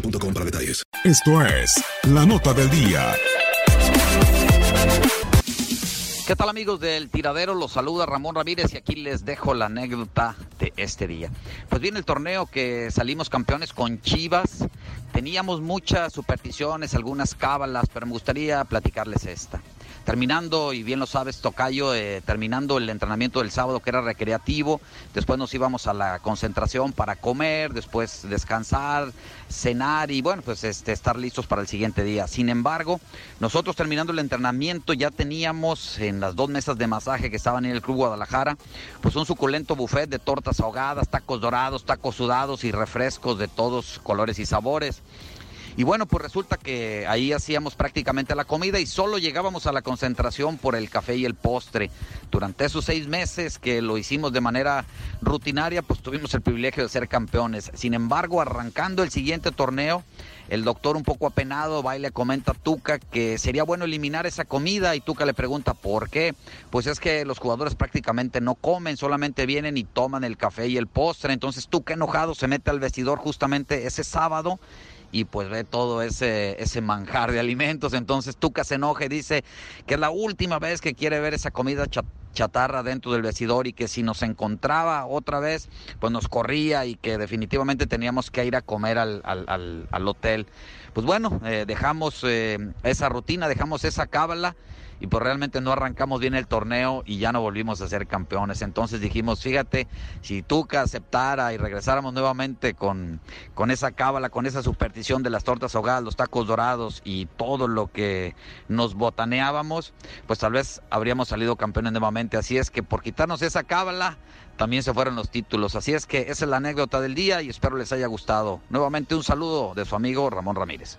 boostmobile.com para detalles. Esto es la nota del día. ¿Qué tal amigos del tiradero? Los saluda Ramón Ramírez y aquí les dejo la anécdota de este día. Pues viene el torneo que salimos campeones con Chivas. Teníamos muchas supersticiones, algunas cábalas, pero me gustaría platicarles esta. Terminando, y bien lo sabes, Tocayo, eh, terminando el entrenamiento del sábado que era recreativo, después nos íbamos a la concentración para comer, después descansar, cenar y bueno, pues este, estar listos para el siguiente día. Sin embargo, nosotros terminando el entrenamiento ya teníamos en las dos mesas de masaje que estaban en el Club Guadalajara, pues un suculento buffet de tortas ahogadas, tacos dorados, tacos sudados y refrescos de todos colores y sabores. Y bueno, pues resulta que ahí hacíamos prácticamente la comida y solo llegábamos a la concentración por el café y el postre. Durante esos seis meses que lo hicimos de manera rutinaria, pues tuvimos el privilegio de ser campeones. Sin embargo, arrancando el siguiente torneo, el doctor un poco apenado va y le comenta a Tuca que sería bueno eliminar esa comida y Tuca le pregunta por qué. Pues es que los jugadores prácticamente no comen, solamente vienen y toman el café y el postre. Entonces Tuca enojado se mete al vestidor justamente ese sábado y pues ve todo ese, ese manjar de alimentos. Entonces Tuca se enoja y dice que es la última vez que quiere ver esa comida cha- chatarra dentro del vestidor y que si nos encontraba otra vez, pues nos corría y que definitivamente teníamos que ir a comer al, al- al- al hotel. Pues bueno, eh, dejamos eh, esa rutina, dejamos esa cábala y pues realmente no arrancamos bien el torneo y ya no volvimos a ser campeones. Entonces dijimos, fíjate, si Tuca aceptara y regresáramos nuevamente con, con esa cábala, con esa superstición de las tortas ahogadas, los tacos dorados y todo lo que nos botaneábamos, pues tal vez habríamos salido campeones nuevamente. Así es que por quitarnos esa cábala, también se fueron los títulos. Así es que esa es la anécdota del día y espero les haya gustado. Nuevamente un saludo de su amigo Ramón Ramírez.